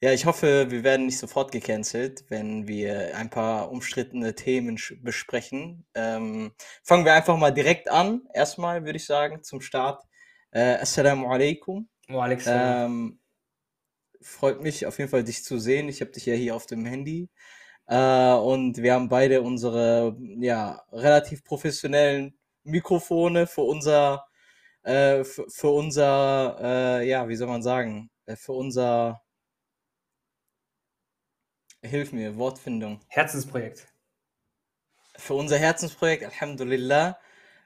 Ja, ich hoffe, wir werden nicht sofort gecancelt, wenn wir ein paar umstrittene Themen besprechen. Ähm, fangen wir einfach mal direkt an. Erstmal würde ich sagen, zum Start. Äh, Assalamu alaikum. Wa alaikum ähm, freut mich auf jeden Fall, dich zu sehen. Ich habe dich ja hier auf dem Handy. Äh, und wir haben beide unsere ja, relativ professionellen Mikrofone für unser, äh, für, für unser, äh, ja, wie soll man sagen, äh, für unser Hilf mir, Wortfindung. Herzensprojekt. Für unser Herzensprojekt, Alhamdulillah.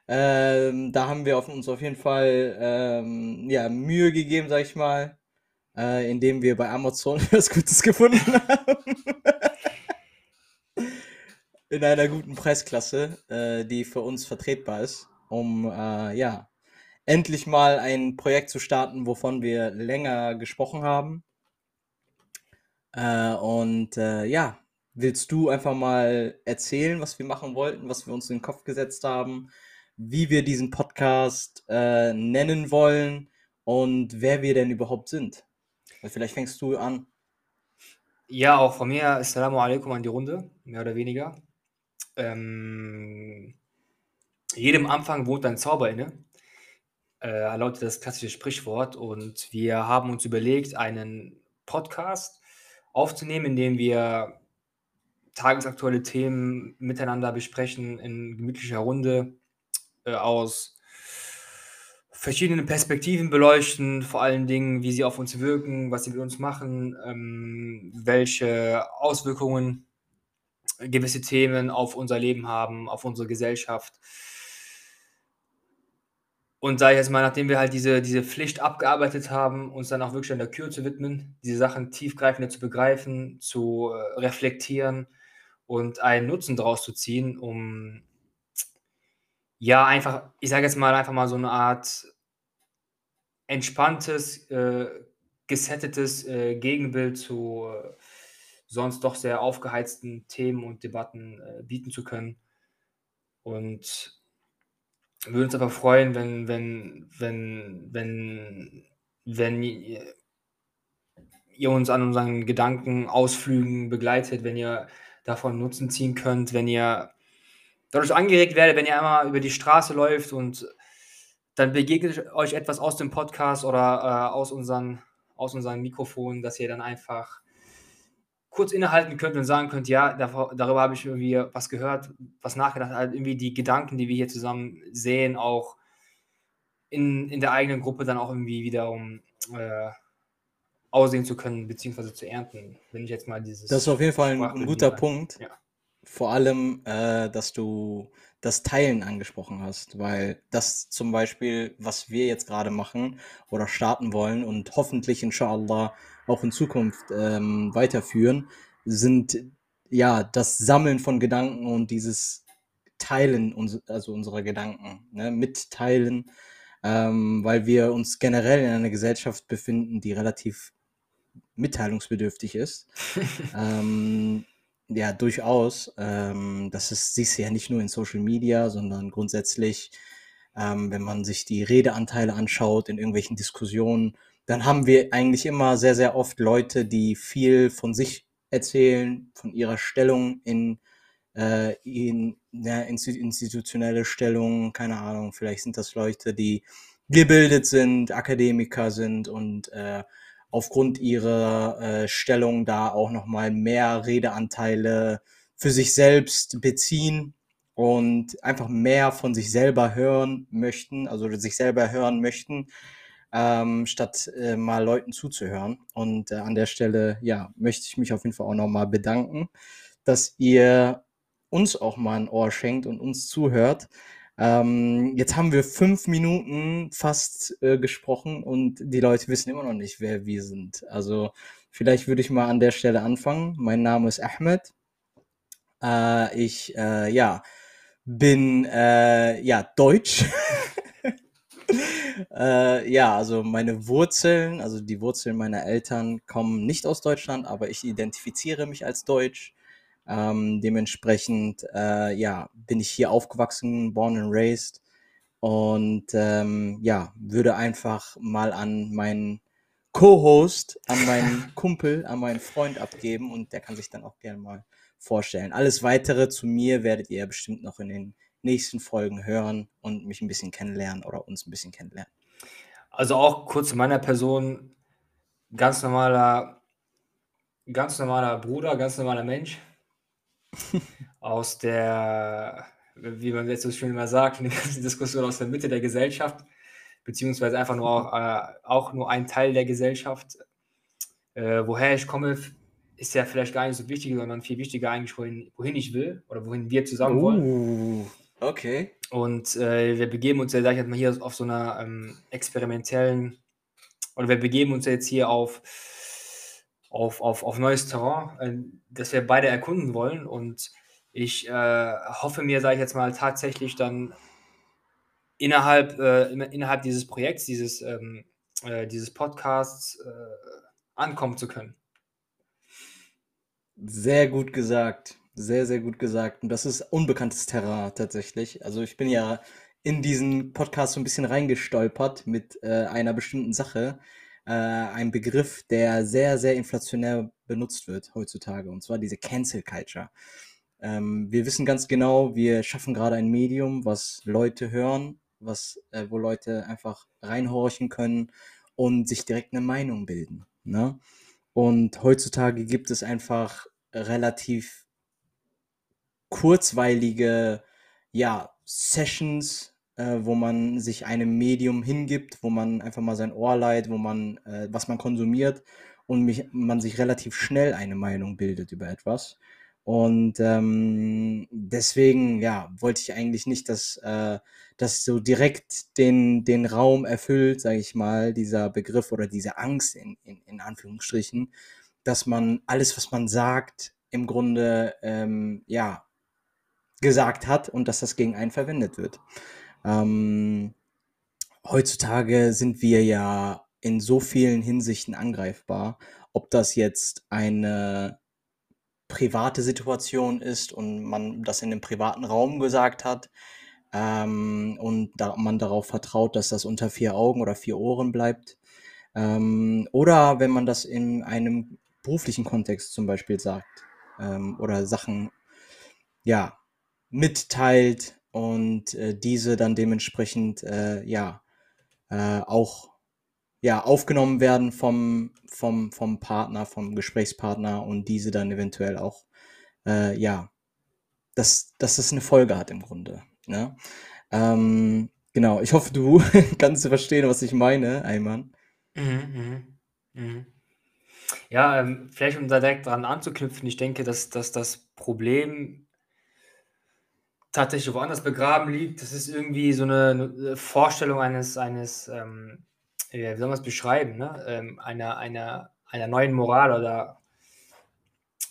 Ähm, da haben wir auf uns auf jeden Fall ähm, ja, Mühe gegeben, sag ich mal, äh, indem wir bei Amazon was Gutes gefunden haben. In einer guten Preisklasse, äh, die für uns vertretbar ist, um äh, ja endlich mal ein Projekt zu starten, wovon wir länger gesprochen haben. Äh, und äh, ja, willst du einfach mal erzählen, was wir machen wollten, was wir uns in den Kopf gesetzt haben, wie wir diesen Podcast äh, nennen wollen und wer wir denn überhaupt sind? Vielleicht fängst du an. Ja, auch von mir Assalamu alaikum an die Runde, mehr oder weniger. Ähm, jedem Anfang wohnt ein Zauber inne, äh, lautet das klassische Sprichwort. Und wir haben uns überlegt, einen Podcast aufzunehmen, indem wir tagesaktuelle Themen miteinander besprechen in gemütlicher Runde äh, aus verschiedenen Perspektiven beleuchten, vor allen Dingen, wie sie auf uns wirken, was sie mit uns machen, ähm, welche Auswirkungen gewisse Themen auf unser Leben haben, auf unsere Gesellschaft. Und sage ich jetzt mal, nachdem wir halt diese, diese Pflicht abgearbeitet haben, uns dann auch wirklich an der Kür zu widmen, diese Sachen tiefgreifender zu begreifen, zu äh, reflektieren und einen Nutzen daraus zu ziehen, um ja einfach, ich sage jetzt mal einfach mal so eine Art entspanntes, äh, gesettetes äh, Gegenbild zu äh, sonst doch sehr aufgeheizten Themen und Debatten äh, bieten zu können. Und würde uns aber freuen, wenn, wenn, wenn, wenn, wenn ihr, uns an unseren Gedankenausflügen begleitet, wenn ihr davon Nutzen ziehen könnt, wenn ihr dadurch angeregt werdet, wenn ihr einmal über die Straße läuft und dann begegnet euch etwas aus dem Podcast oder äh, aus, unseren, aus unseren Mikrofonen, dass ihr dann einfach kurz innehalten könnt und sagen könnt, ja, darüber habe ich irgendwie was gehört, was nachgedacht, halt irgendwie die Gedanken, die wir hier zusammen sehen, auch in, in der eigenen Gruppe dann auch irgendwie wiederum äh, aussehen zu können, beziehungsweise zu ernten, wenn ich jetzt mal dieses... Das ist auf jeden Fall ein, ein guter Punkt. Ja. Vor allem, äh, dass du das Teilen angesprochen hast, weil das zum Beispiel, was wir jetzt gerade machen oder starten wollen und hoffentlich inshallah auch in Zukunft ähm, weiterführen, sind ja das Sammeln von Gedanken und dieses Teilen uns, also unserer Gedanken, ne, mitteilen, ähm, weil wir uns generell in einer Gesellschaft befinden, die relativ mitteilungsbedürftig ist. ähm, ja, durchaus. Ähm, das ist, siehst du ja nicht nur in Social Media, sondern grundsätzlich, ähm, wenn man sich die Redeanteile anschaut in irgendwelchen Diskussionen, dann haben wir eigentlich immer sehr, sehr oft Leute, die viel von sich erzählen, von ihrer Stellung in, äh, in ja, institutionelle Stellung, keine Ahnung, vielleicht sind das Leute, die gebildet sind, Akademiker sind und äh, aufgrund ihrer äh, Stellung da auch nochmal mehr Redeanteile für sich selbst beziehen und einfach mehr von sich selber hören möchten, also sich selber hören möchten ähm, statt äh, mal Leuten zuzuhören. Und äh, an der Stelle, ja, möchte ich mich auf jeden Fall auch nochmal bedanken, dass ihr uns auch mal ein Ohr schenkt und uns zuhört. Ähm, jetzt haben wir fünf Minuten fast äh, gesprochen und die Leute wissen immer noch nicht, wer wir sind. Also vielleicht würde ich mal an der Stelle anfangen. Mein Name ist Ahmed. Äh, ich, äh, ja, bin, äh, ja, Deutsch. äh, ja, also meine Wurzeln, also die Wurzeln meiner Eltern kommen nicht aus Deutschland, aber ich identifiziere mich als Deutsch. Ähm, dementsprechend, äh, ja, bin ich hier aufgewachsen, born and raised. Und ähm, ja, würde einfach mal an meinen Co-Host an meinen Kumpel, an meinen Freund abgeben und der kann sich dann auch gerne mal vorstellen. Alles weitere zu mir werdet ihr bestimmt noch in den nächsten Folgen hören und mich ein bisschen kennenlernen oder uns ein bisschen kennenlernen. Also auch kurz zu meiner Person, ganz normaler, ganz normaler Bruder, ganz normaler Mensch aus der, wie man jetzt so schön immer sagt, eine ganze Diskussion aus der Mitte der Gesellschaft, beziehungsweise einfach nur auch, äh, auch nur ein Teil der Gesellschaft. Äh, woher ich komme, ist ja vielleicht gar nicht so wichtig, sondern viel wichtiger eigentlich, wohin, wohin ich will oder wohin wir zusammen wollen. Okay. Und äh, wir begeben uns ja, sag ich jetzt mal, hier auf so einer ähm, experimentellen, oder wir begeben uns jetzt hier auf, auf, auf, auf neues Terrain, äh, das wir beide erkunden wollen. Und ich äh, hoffe mir, sage ich jetzt mal, tatsächlich dann innerhalb, äh, innerhalb dieses Projekts, dieses, ähm, äh, dieses Podcasts äh, ankommen zu können. Sehr gut gesagt. Sehr, sehr gut gesagt. Und das ist unbekanntes Terrain tatsächlich. Also ich bin ja in diesen Podcast so ein bisschen reingestolpert mit äh, einer bestimmten Sache. Äh, ein Begriff, der sehr, sehr inflationär benutzt wird heutzutage. Und zwar diese Cancel Culture. Ähm, wir wissen ganz genau, wir schaffen gerade ein Medium, was Leute hören, was, äh, wo Leute einfach reinhorchen können und sich direkt eine Meinung bilden. Ne? Und heutzutage gibt es einfach relativ kurzweilige, ja, Sessions, äh, wo man sich einem Medium hingibt, wo man einfach mal sein Ohr leiht, wo man, äh, was man konsumiert und mich, man sich relativ schnell eine Meinung bildet über etwas. Und ähm, deswegen, ja, wollte ich eigentlich nicht, dass äh, das so direkt den, den Raum erfüllt, sage ich mal, dieser Begriff oder diese Angst in, in, in Anführungsstrichen, dass man alles, was man sagt, im Grunde ähm, ja gesagt hat und dass das gegen einen verwendet wird. Ähm, heutzutage sind wir ja in so vielen Hinsichten angreifbar, ob das jetzt eine private Situation ist und man das in einem privaten Raum gesagt hat ähm, und da man darauf vertraut, dass das unter vier Augen oder vier Ohren bleibt. Ähm, oder wenn man das in einem beruflichen Kontext zum Beispiel sagt ähm, oder Sachen ja mitteilt und äh, diese dann dementsprechend äh, ja äh, auch ja, aufgenommen werden vom, vom, vom Partner, vom Gesprächspartner und diese dann eventuell auch, äh, ja, dass, dass das eine Folge hat im Grunde. Ne? Ähm, genau, ich hoffe, du kannst verstehen, was ich meine, Ayman. Mhm, mhm, mhm. Ja, ähm, vielleicht um da direkt dran anzuknüpfen, ich denke, dass, dass das Problem tatsächlich woanders begraben liegt. Das ist irgendwie so eine, Vorstellung eines, eines ähm, wie soll man es beschreiben, ne? ähm, einer, einer, einer neuen Moral oder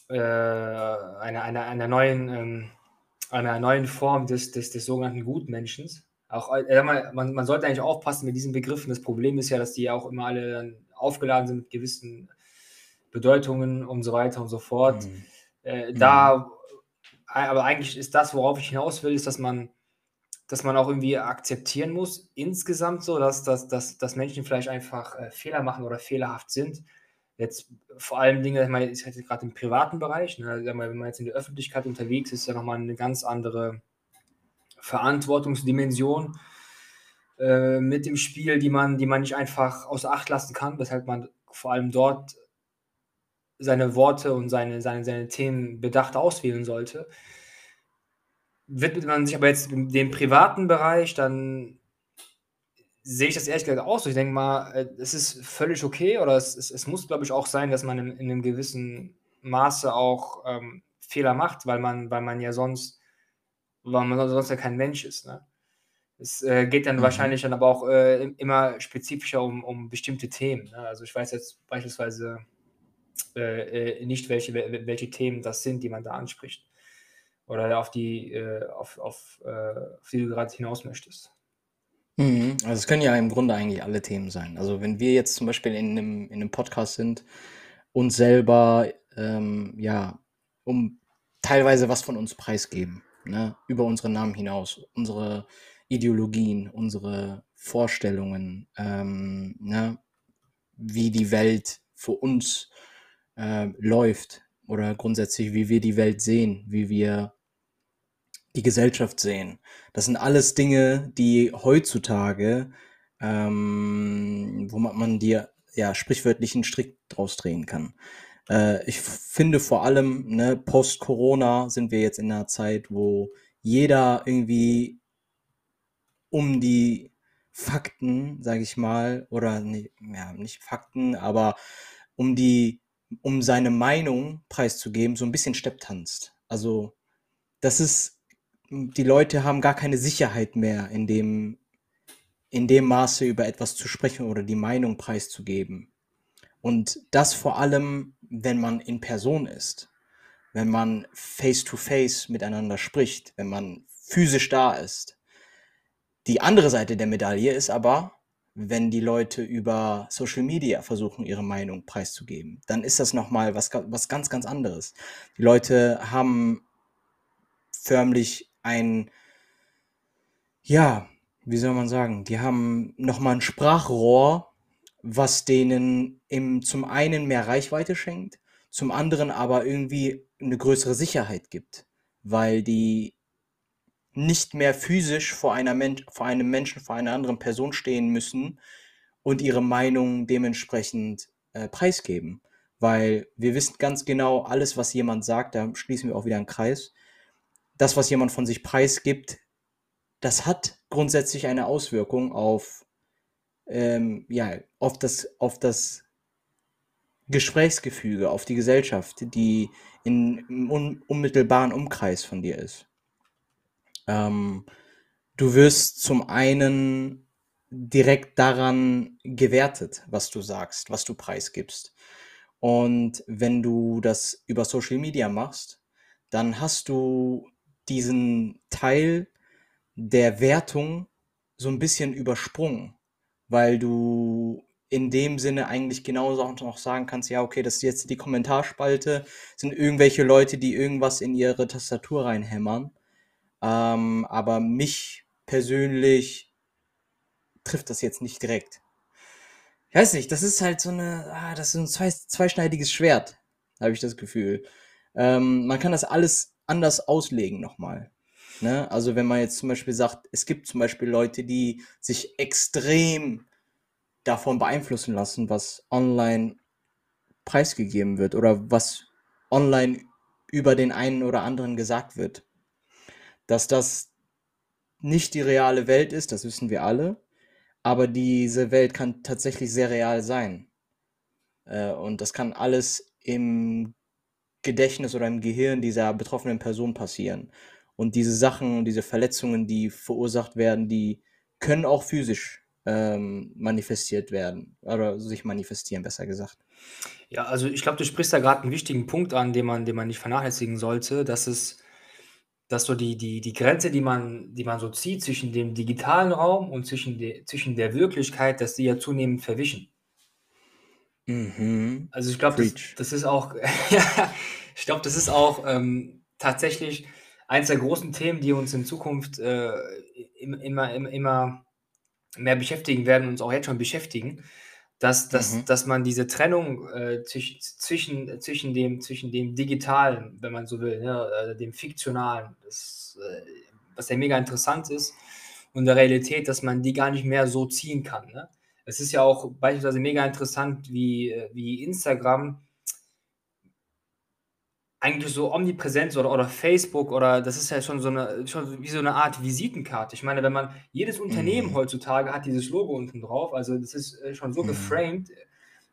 äh, einer, einer, einer, neuen, ähm, einer neuen Form des, des, des sogenannten Gutmenschens. Auch, äh, man, man sollte eigentlich aufpassen mit diesen Begriffen. Das Problem ist ja, dass die auch immer alle dann aufgeladen sind mit gewissen Bedeutungen und so weiter und so fort. Mhm. Äh, da, mhm. Aber eigentlich ist das, worauf ich hinaus will, ist, dass man dass man auch irgendwie akzeptieren muss, insgesamt so, dass, dass, dass, dass Menschen vielleicht einfach äh, Fehler machen oder fehlerhaft sind. Jetzt vor allem Dinge, ich meine, ich hatte gerade im privaten Bereich, ne, wenn man jetzt in der Öffentlichkeit unterwegs ist, ist ja nochmal eine ganz andere Verantwortungsdimension äh, mit dem Spiel, die man, die man nicht einfach außer Acht lassen kann, weshalb man vor allem dort seine Worte und seine, seine, seine Themen bedacht auswählen sollte widmet man sich aber jetzt dem privaten Bereich, dann sehe ich das ehrlich gesagt auch so. Ich denke mal, äh, es ist völlig okay oder es, es, es muss, glaube ich, auch sein, dass man in, in einem gewissen Maße auch ähm, Fehler macht, weil man, weil man ja sonst, weil man sonst ja kein Mensch ist. Ne? Es äh, geht dann mhm. wahrscheinlich dann aber auch äh, immer spezifischer um, um bestimmte Themen. Ne? Also ich weiß jetzt beispielsweise äh, äh nicht, welche, welche Themen das sind, die man da anspricht oder auf die, äh, auf, auf, äh, auf die du gerade hinaus möchtest. Mhm. Also es können ja im Grunde eigentlich alle Themen sein. Also wenn wir jetzt zum Beispiel in einem, in einem Podcast sind, uns selber ähm, ja um teilweise was von uns preisgeben, ne? über unsere Namen hinaus, unsere Ideologien, unsere Vorstellungen, ähm, ne? wie die Welt für uns äh, läuft oder grundsätzlich, wie wir die Welt sehen, wie wir die Gesellschaft sehen. Das sind alles Dinge, die heutzutage, ähm, wo man, dir ja sprichwörtlichen Strick draus drehen kann. Äh, ich finde vor allem, ne, post-Corona sind wir jetzt in einer Zeit, wo jeder irgendwie um die Fakten, sage ich mal, oder nee, ja, nicht Fakten, aber um die, um seine Meinung preiszugeben, so ein bisschen stepptanzt. Also, das ist, die Leute haben gar keine Sicherheit mehr in dem, in dem Maße über etwas zu sprechen oder die Meinung preiszugeben. Und das vor allem, wenn man in Person ist, wenn man face to face miteinander spricht, wenn man physisch da ist. Die andere Seite der Medaille ist aber, wenn die Leute über Social Media versuchen, ihre Meinung preiszugeben, dann ist das nochmal was, was ganz, ganz anderes. Die Leute haben förmlich ein, ja, wie soll man sagen, die haben nochmal ein Sprachrohr, was denen im, zum einen mehr Reichweite schenkt, zum anderen aber irgendwie eine größere Sicherheit gibt, weil die nicht mehr physisch vor, einer Men vor einem Menschen, vor einer anderen Person stehen müssen und ihre Meinung dementsprechend äh, preisgeben. Weil wir wissen ganz genau, alles, was jemand sagt, da schließen wir auch wieder einen Kreis, das, was jemand von sich preisgibt, das hat grundsätzlich eine Auswirkung auf, ähm, ja, auf, das, auf das Gesprächsgefüge, auf die Gesellschaft, die in, im un unmittelbaren Umkreis von dir ist. Ähm, du wirst zum einen direkt daran gewertet, was du sagst, was du preisgibst. Und wenn du das über Social Media machst, dann hast du diesen Teil der Wertung so ein bisschen übersprungen, weil du in dem Sinne eigentlich genauso auch noch sagen kannst, ja, okay, das ist jetzt die Kommentarspalte, sind irgendwelche Leute, die irgendwas in ihre Tastatur reinhämmern ähm, aber mich persönlich trifft das jetzt nicht direkt. Ich weiß nicht, das ist halt so eine, ah, das ist ein zwei, zweischneidiges Schwert, habe ich das Gefühl. Ähm, man kann das alles anders auslegen nochmal. Ne? Also wenn man jetzt zum Beispiel sagt, es gibt zum Beispiel Leute, die sich extrem davon beeinflussen lassen, was online preisgegeben wird oder was online über den einen oder anderen gesagt wird. Dass das nicht die reale Welt ist, das wissen wir alle, aber diese Welt kann tatsächlich sehr real sein. Äh, und das kann alles im Gedächtnis oder im Gehirn dieser betroffenen Person passieren. Und diese Sachen, diese Verletzungen, die verursacht werden, die können auch physisch ähm, manifestiert werden oder sich manifestieren, besser gesagt. Ja, also ich glaube, du sprichst da gerade einen wichtigen Punkt an, den man, den man nicht vernachlässigen sollte, dass es dass so die, die, die Grenze, die man, die man so zieht zwischen dem digitalen Raum und zwischen, de, zwischen der Wirklichkeit, dass die ja zunehmend verwischen. Mhm. Also ich glaube, das, das, ist auch, ich glaube, das ist auch ähm, tatsächlich eines der großen Themen, die uns in Zukunft äh, immer, immer, immer mehr beschäftigen werden und uns auch jetzt schon beschäftigen dass, dass, mhm. dass man diese Trennung äh, zwischen, zwischen, dem, zwischen dem Digitalen, wenn man so will, ne, äh, dem Fiktionalen, das, äh, was ja mega interessant ist, und der Realität, dass man die gar nicht mehr so ziehen kann. Ne? Es ist ja auch beispielsweise mega interessant, wie, äh, wie Instagram eigentlich so omnipräsent oder, oder Facebook oder das ist ja schon so eine schon wie so eine Art Visitenkarte. Ich meine, wenn man jedes Unternehmen mhm. heutzutage hat dieses Logo unten drauf, also das ist äh, schon so mhm. geframed,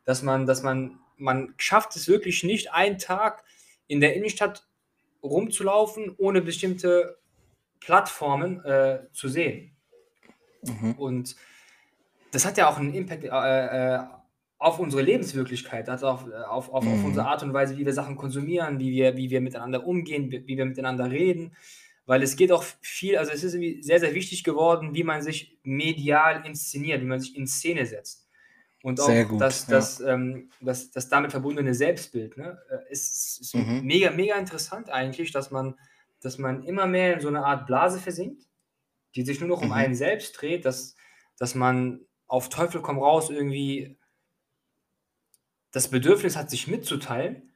dass man, dass man, man schafft es wirklich nicht, einen Tag in der Innenstadt rumzulaufen, ohne bestimmte Plattformen äh, zu sehen. Mhm. Und das hat ja auch einen Impact äh, äh, auf unsere Lebenswirklichkeit, also auf, äh, auf, auf, mhm. auf unsere Art und Weise, wie wir Sachen konsumieren, wie wir, wie wir miteinander umgehen, wie, wir miteinander reden. Weil es geht auch viel, also es ist sehr, sehr wichtig geworden, wie man sich medial inszeniert, wie man sich in Szene setzt. Und auch gut, das, ja. das, ähm, das, das damit verbundene Selbstbild. Ne? Äh, ist, ist mhm. mega, mega interessant eigentlich, dass man, dass man immer mehr in so eine Art Blase versinkt, die sich nur noch um mhm. einen selbst dreht, dass, dass man auf Teufel komm raus irgendwie das Bedürfnis hat, sich mitzuteilen,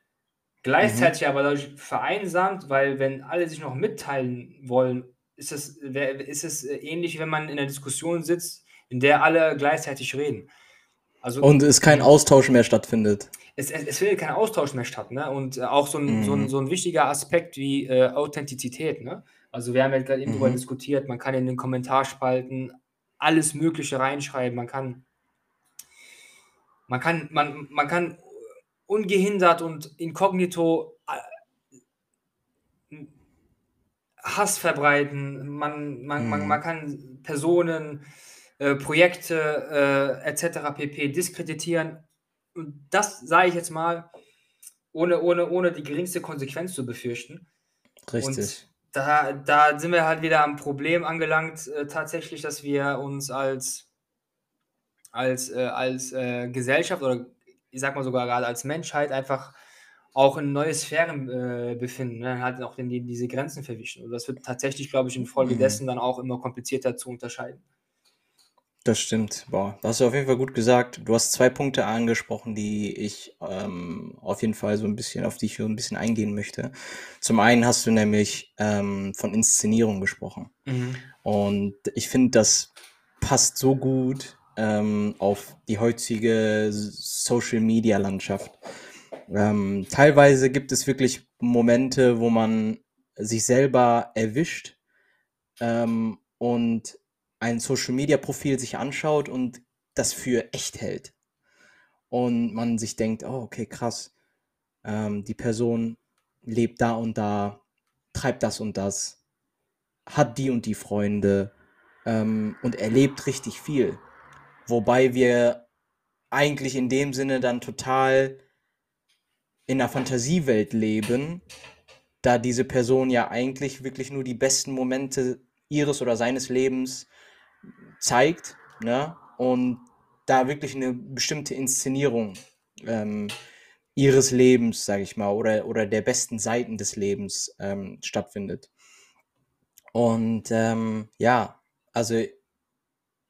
gleichzeitig mhm. aber dadurch vereinsamt, weil wenn alle sich noch mitteilen wollen, ist es, ist es ähnlich, wenn man in einer Diskussion sitzt, in der alle gleichzeitig reden. Also, und es kein Austausch mehr stattfindet. Es, es, es findet kein Austausch mehr statt. Ne? Und äh, auch so ein, mhm. so, ein, mhm. so ein wichtiger Aspekt wie äh, Authentizität. Ne? Also wir haben ja gerade eben mhm. darüber diskutiert, man kann in den Kommentarspalten alles Mögliche reinschreiben, man kann, man kann, man, man kann ungehindert und inkognito äh, Hass verbreiten, man, man, mhm. man, man kann Personen äh, Projekte äh, etc. pp. diskreditieren. Und das sage ich jetzt mal, ohne, ohne, ohne die geringste Konsequenz zu befürchten. Richtig. Und da, da sind wir halt wieder am Problem angelangt, äh, tatsächlich, dass wir uns als, als, äh, als äh, Gesellschaft oder ich sag mal sogar gerade als Menschheit einfach auch in neue Sphären äh, befinden, ne? halt auch die, diese Grenzen verwischen. Und das wird tatsächlich, glaube ich, infolge mhm. dann auch immer komplizierter zu unterscheiden. Das stimmt. Boah, das hast du auf jeden Fall gut gesagt. Du hast zwei Punkte angesprochen, die ich ähm, auf jeden Fall so ein bisschen, auf die ich so ein bisschen eingehen möchte. Zum einen hast du nämlich ähm, von Inszenierung gesprochen. Mhm. Und ich finde, das passt so gut ähm, auf die heutige Social-Media-Landschaft. Ähm, teilweise gibt es wirklich Momente, wo man sich selber erwischt ähm, und ein Social-Media-Profil sich anschaut und das für echt hält. Und man sich denkt, oh, okay, krass, ähm, die Person lebt da und da, treibt das und das, hat die und die Freunde ähm, und erlebt richtig viel. Wobei wir eigentlich in dem Sinne dann total in einer Fantasiewelt leben, da diese Person ja eigentlich wirklich nur die besten Momente ihres oder seines Lebens zeigt ne? und da wirklich eine bestimmte Inszenierung ähm, ihres Lebens, sage ich mal, oder, oder der besten Seiten des Lebens ähm, stattfindet. Und ähm, ja, also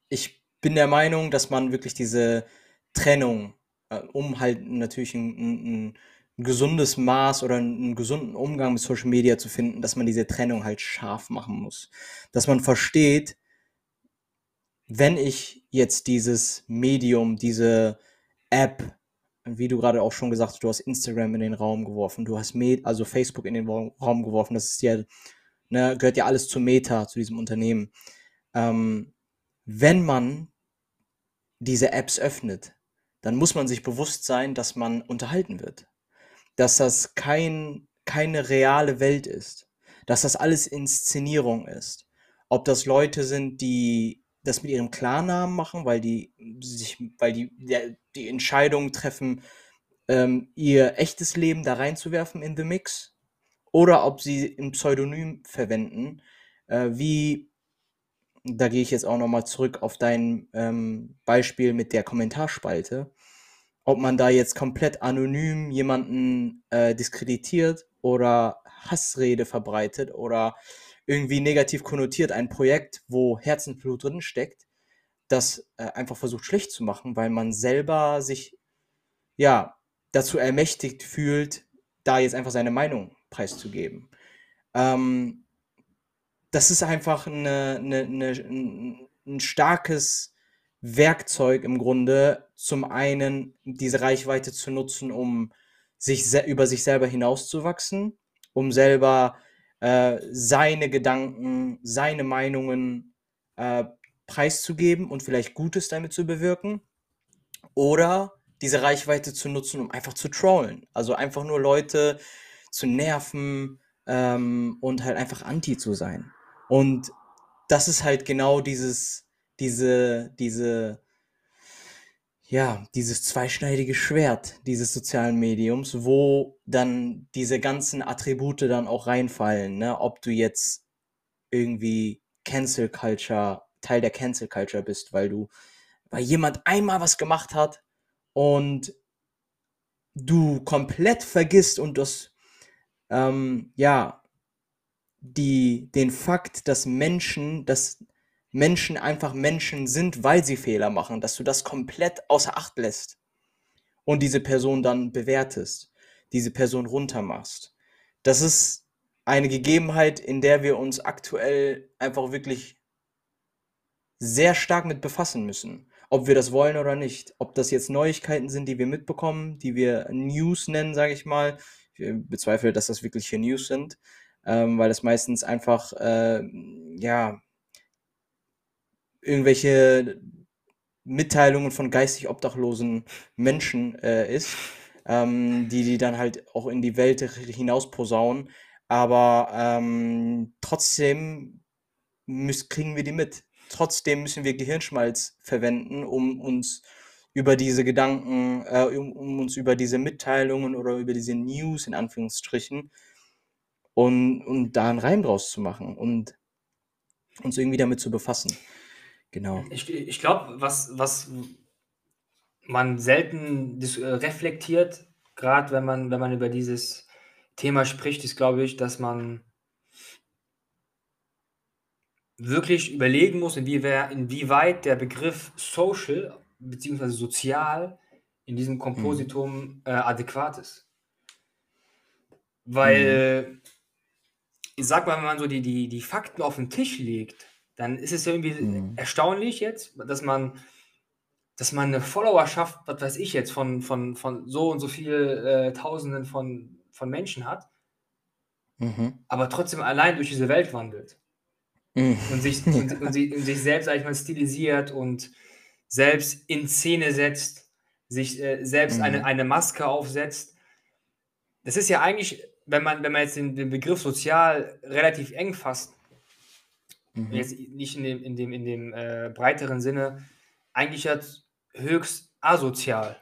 ich bin der Meinung, dass man wirklich diese Trennung, äh, um halt natürlich ein, ein, ein gesundes Maß oder einen gesunden Umgang mit Social Media zu finden, dass man diese Trennung halt scharf machen muss. Dass man versteht, wenn ich jetzt dieses Medium, diese App, wie du gerade auch schon gesagt hast, du hast Instagram in den Raum geworfen, du hast Med also Facebook in den Raum geworfen, das ist ja, ne, gehört ja alles zu Meta, zu diesem Unternehmen. Ähm, wenn man diese Apps öffnet, dann muss man sich bewusst sein, dass man unterhalten wird. Dass das kein, keine reale Welt ist. Dass das alles Inszenierung ist. Ob das Leute sind, die das mit ihrem Klarnamen machen, weil die sich, weil die der, die Entscheidung treffen, ähm, ihr echtes Leben da reinzuwerfen in the Mix, oder ob sie ein Pseudonym verwenden, äh, wie da gehe ich jetzt auch nochmal zurück auf dein ähm, Beispiel mit der Kommentarspalte, ob man da jetzt komplett anonym jemanden äh, diskreditiert oder Hassrede verbreitet oder irgendwie negativ konnotiert ein Projekt, wo Herzensblut drin steckt, das äh, einfach versucht schlecht zu machen, weil man selber sich ja dazu ermächtigt fühlt, da jetzt einfach seine Meinung preiszugeben. Ähm, das ist einfach eine, eine, eine, ein, starkes Werkzeug im Grunde, zum einen diese Reichweite zu nutzen, um sich über sich selber hinauszuwachsen, um selber äh, seine Gedanken, seine Meinungen äh, preiszugeben und vielleicht Gutes damit zu bewirken. Oder diese Reichweite zu nutzen, um einfach zu trollen. Also einfach nur Leute zu nerven ähm, und halt einfach anti zu sein. Und das ist halt genau dieses, diese, diese ja, dieses zweischneidige Schwert dieses sozialen Mediums, wo dann diese ganzen Attribute dann auch reinfallen, ne? Ob du jetzt irgendwie Cancel Culture, Teil der Cancel Culture bist, weil du, weil jemand einmal was gemacht hat und du komplett vergisst und das, ähm, ja, die, den Fakt, dass Menschen, dass Menschen einfach Menschen sind, weil sie Fehler machen, dass du das komplett außer Acht lässt und diese Person dann bewertest, diese Person runtermachst. Das ist eine Gegebenheit, in der wir uns aktuell einfach wirklich sehr stark mit befassen müssen, ob wir das wollen oder nicht. Ob das jetzt Neuigkeiten sind, die wir mitbekommen, die wir News nennen, sage ich mal. Ich bezweifle, dass das wirkliche News sind, ähm, weil es meistens einfach, äh, ja, irgendwelche Mitteilungen von geistig obdachlosen Menschen äh, ist, ähm, die die dann halt auch in die Welt hinaus posaunen. Aber ähm, trotzdem müssen, kriegen wir die mit. Trotzdem müssen wir Gehirnschmalz verwenden, um uns über diese Gedanken, äh, um, um, uns über diese Mitteilungen oder über diese News in Anführungsstrichen und, und da einen Reim draus zu machen und uns irgendwie damit zu befassen. Genau. Ich, ich glaube, was, was man selten äh, reflektiert, gerade wenn man, wenn man über dieses Thema spricht, ist, glaube ich, dass man wirklich überlegen muss, inwieweit, inwieweit der Begriff social bzw. sozial in diesem Kompositum mhm. äh, adäquat ist. Weil, mhm. Ich sag mal, wenn man so die, die, die Fakten auf den Tisch legt, dann ist es ja irgendwie mhm. erstaunlich jetzt, dass man, dass man eine Followerschaft, was weiß ich jetzt, von, von, von so und so viel äh, Tausenden von, von Menschen hat, mhm. aber trotzdem allein durch diese Welt wandelt. Mhm. Und, sich, und, und, und, sich selbst, sag ich mal, stilisiert und selbst in Szene setzt, sich äh, selbst eine, mhm. eine Maske aufsetzt. Das ist ja eigentlich, wenn man, wenn man jetzt den, den Begriff sozial relativ eng fasst, Mhm. Jetzt nicht in dem, in dem, in dem äh, breiteren Sinne, eigentlich jetzt höchst asozial.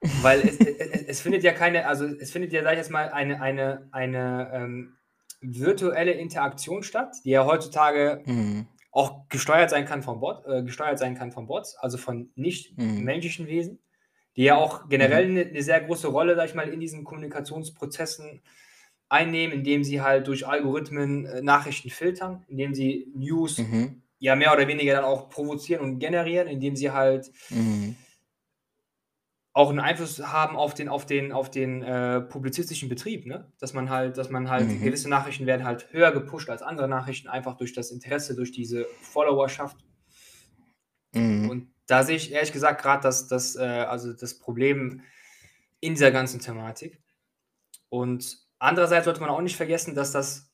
Weil es, es, es, findet ja keine, also es findet ja, sag ich jetzt mal, eine, eine, eine ähm, virtuelle Interaktion statt, die ja heutzutage mhm. auch gesteuert sein kann von Bot, äh, gesteuert sein kann von Bots, also von nicht mhm. menschlichen Wesen, die ja auch generell mhm. eine, eine, sehr große Rolle, sag ich mal, in diesen Kommunikationsprozessen einnehmen, indem sie halt durch Algorithmen äh, Nachrichten filtern, indem sie News mhm. ja mehr oder weniger dann auch provozieren und generieren, indem sie halt mhm. auch einen Einfluss haben auf den, auf den, auf den äh, publizistischen Betrieb, ne? Dass man halt, dass man halt, mhm. gewisse Nachrichten werden halt höher gepusht als andere Nachrichten, einfach durch das Interesse, durch diese Followerschaft. Mhm. Und da sehe ich ehrlich gesagt gerade das, das, äh, also das Problem in dieser ganzen Thematik. Und Andererseits sollte man auch nicht vergessen, dass das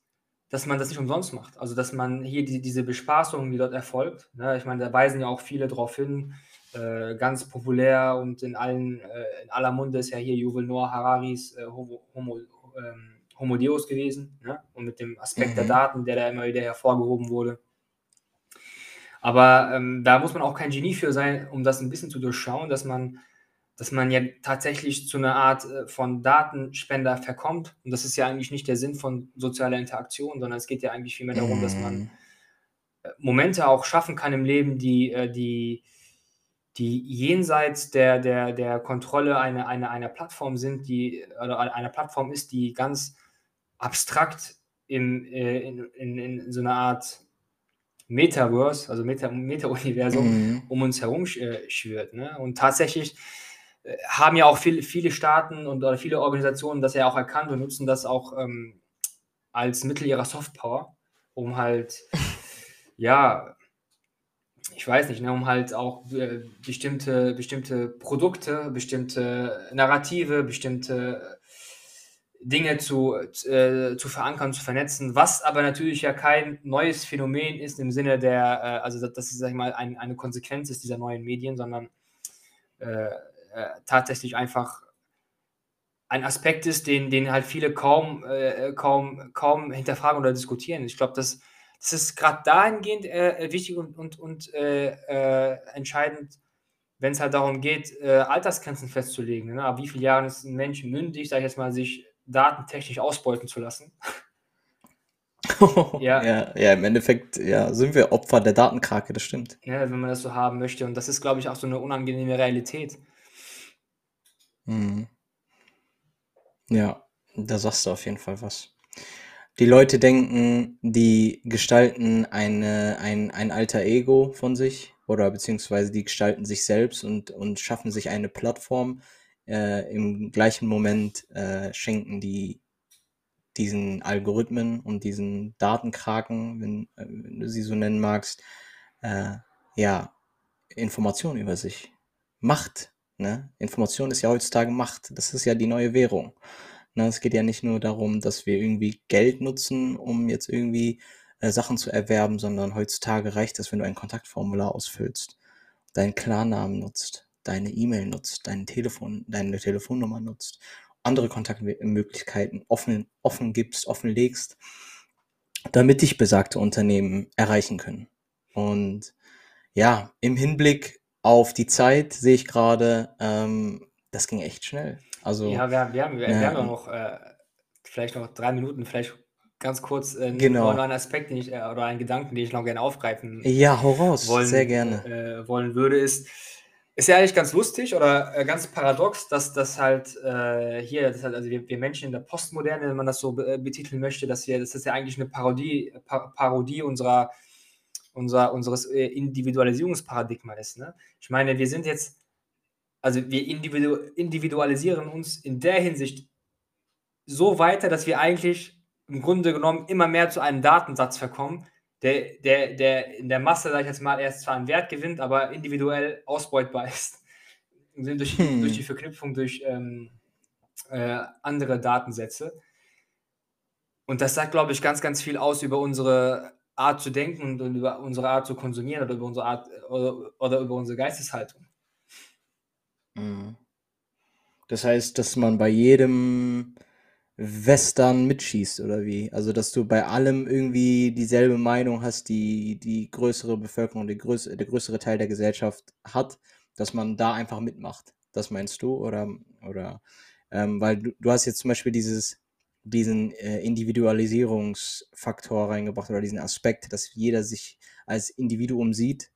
dass man das nicht umsonst macht. Also, dass man hier die diese Bespaßung, die dort erfolgt, ne? Ich meine, da weisen ja auch viele darauf hin, äh, ganz populär und in allen äh, in aller Munde ist ja hier Yuval Noah Hararis äh, Homo Homo, ähm, Homo Deus gewesen, ne? Und mit dem Aspekt mhm. der Daten, der da immer wieder hervorgehoben wurde. Aber, ähm, da muss man auch kein Genie für sein, um das ein bisschen zu durchschauen, dass man dass man ja tatsächlich zu einer Art äh, von Datenspender verkommt. Und das ist ja eigentlich nicht der Sinn von sozialer Interaktion, sondern es geht ja eigentlich vielmehr darum, dass man mhm. äh, Momente auch schaffen kann im Leben, die, äh, die, die jenseits der, der, der Kontrolle einer, einer, einer Plattform sind, die oder einer Plattform ist, die ganz abstrakt im, in, in, in so einer Art Metaverse, also Meta-Universum, mhm. um uns herum schwirrt. Ne? Und tatsächlich haben ja auch viel, viele Staaten und oder viele Organisationen das ja auch erkannt und nutzen das auch ähm, als Mittel ihrer Softpower, um halt, ja, ich weiß nicht, ne, um halt auch äh, bestimmte, bestimmte Produkte, bestimmte Narrative, bestimmte Dinge zu, äh, zu verankern, zu vernetzen, was aber natürlich ja kein neues Phänomen ist im Sinne der, äh, also das, das ist, sag ich mal, ein, eine Konsequenz ist dieser neuen Medien, sondern äh, äh, tatsächlich einfach ein Aspekt ist, den, den halt viele kaum, äh, kaum, kaum hinterfragen oder diskutieren. Ich glaube, das, das ist gerade dahingehend äh, wichtig und, und, und entscheidend, wenn es halt darum geht, Altersgrenzen festzulegen. Ne? Ab wie viele Jahren ist ein Mensch mündig, sage ich jetzt mal, sich datentechnisch ausbeuten zu lassen? ja. ja. ja, im Endeffekt ja, sind wir Opfer der Datenkrake, das stimmt. Ja, wenn man das so haben möchte. Und das ist, glaube ich, auch so eine unangenehme Realität. Mhm. Ja, da sagst du auf jeden Fall was. Die Leute denken, die gestalten eine, ein, ein alter Ego von sich, oder beziehungsweise die gestalten sich selbst und, und schaffen sich eine Plattform. Äh, Im gleichen Moment äh, schenken die diesen Algorithmen und diesen Datenkraken, wenn, äh, wenn du sie so nennen magst, äh, ja, Informationen über sich. Macht. Ne? Information ist ja heutzutage Macht. Das ist ja die neue Währung. Ne? Es geht ja nicht nur darum, dass wir irgendwie Geld nutzen, um jetzt irgendwie äh, Sachen zu erwerben, sondern heutzutage reicht es, wenn du ein Kontaktformular ausfüllst, deinen Klarnamen nutzt, deine E-Mail nutzt, dein Telefon, deine Telefonnummer nutzt, andere Kontaktmöglichkeiten offen, offen gibst, offenlegst, damit dich besagte Unternehmen erreichen können. Und ja, im Hinblick auf die Zeit sehe ich gerade, ähm, das ging echt schnell. Also, ja, wir, wir haben, wir, wir haben noch äh, vielleicht noch drei Minuten, vielleicht ganz kurz äh, genau. noch einen Aspekt den ich, äh, oder einen Gedanken, den ich noch gerne aufgreifen ja, hau raus. Wollen, sehr gerne. Äh, wollen würde, ist, ist ja eigentlich ganz lustig oder äh, ganz paradox, dass das halt äh, hier, das halt, also wir, wir, Menschen in der Postmoderne, wenn man das so betiteln möchte, dass wir, das ist ja eigentlich eine Parodie, pa Parodie unserer, unser, unseres Individualisierungsparadigma ist. Ne? Ich meine, wir sind jetzt, also wir individu individualisieren uns in der Hinsicht so weiter, dass wir eigentlich im Grunde genommen immer mehr zu einem Datensatz verkommen, der, der, der in der Masse, sag ich jetzt mal, erst zwar einen Wert gewinnt, aber individuell ausbeutbar ist. Durch, hm. durch die Verknüpfung durch ähm, äh, andere Datensätze. Und das sagt, glaube ich, ganz, ganz viel aus über unsere Art zu denken und über unsere Art zu konsumieren oder über unsere Art oder, oder über unsere Geisteshaltung. Mhm. Das heißt, dass man bei jedem Western mitschießt oder wie? Also, dass du bei allem irgendwie dieselbe Meinung hast, die die größere Bevölkerung, die größ der größere Teil der Gesellschaft hat, dass man da einfach mitmacht. Das meinst du? Oder, oder ähm, weil du, du hast jetzt zum Beispiel dieses, diesen äh, Individualisierungsfaktor reingebracht oder diesen Aspekt, dass jeder sich als Individuum sieht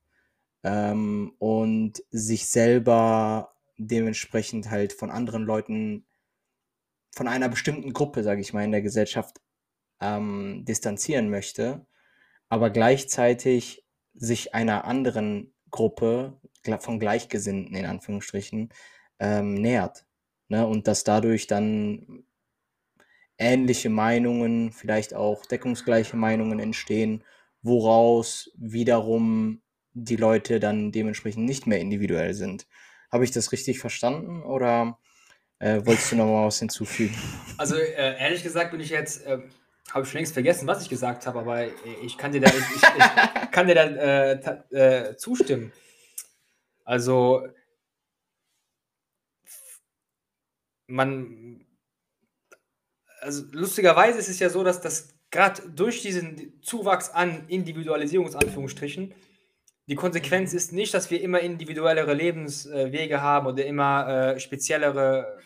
ähm, und sich selber dementsprechend halt von anderen Leuten von einer bestimmten Gruppe, sage ich mal, in der Gesellschaft ähm, distanzieren möchte, aber gleichzeitig sich einer anderen Gruppe von Gleichgesinnten in Anführungsstrichen ähm, nähert. Ne? Und dass dadurch dann ähnliche Meinungen, vielleicht auch deckungsgleiche Meinungen entstehen, woraus wiederum die Leute dann dementsprechend nicht mehr individuell sind. Habe ich das richtig verstanden oder äh, wolltest du noch mal was hinzufügen? Also äh, ehrlich gesagt bin ich jetzt, äh, habe ich schon längst vergessen, was ich gesagt habe, aber ich kann dir da, ich, ich, ich kann dir da äh, äh, zustimmen. Also man, also lustigerweise ist es ja so, dass das gerade durch diesen Zuwachs an Individualisierung, Anführungsstrichen, die Konsequenz ist nicht, dass wir immer individuellere Lebenswege haben oder immer äh, speziellere,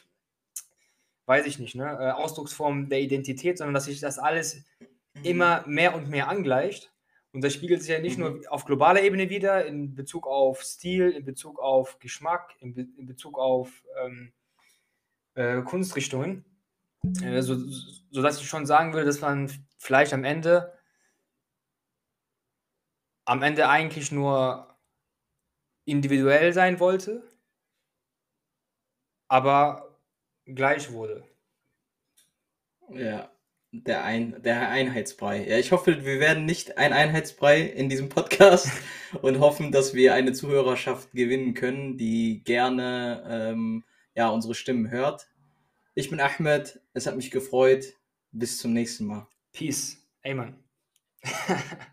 weiß ich nicht, ne, äh, Ausdrucksformen der Identität, sondern dass sich das alles mhm. immer mehr und mehr angleicht. Und das spiegelt sich ja nicht mhm. nur auf globaler Ebene wieder, in Bezug auf Stil, in Bezug auf Geschmack, in, Be in Bezug auf ähm, äh, Kunstrichtungen, äh, so, sodass ich schon sagen würde, dass man vielleicht am Ende am Ende eigentlich nur individuell sein wollte, aber gleich wurde. Ja, der, Ein der Einheitsbrei. Ja, ich hoffe, wir werden nicht ein Einheitsbrei in diesem Podcast und hoffen, dass wir eine Zuhörerschaft gewinnen können, die gerne ähm, ja, unsere Stimmen hört. Ich bin Ahmed, es hat mich gefreut. Bis zum nächsten Mal. Peace. Amen.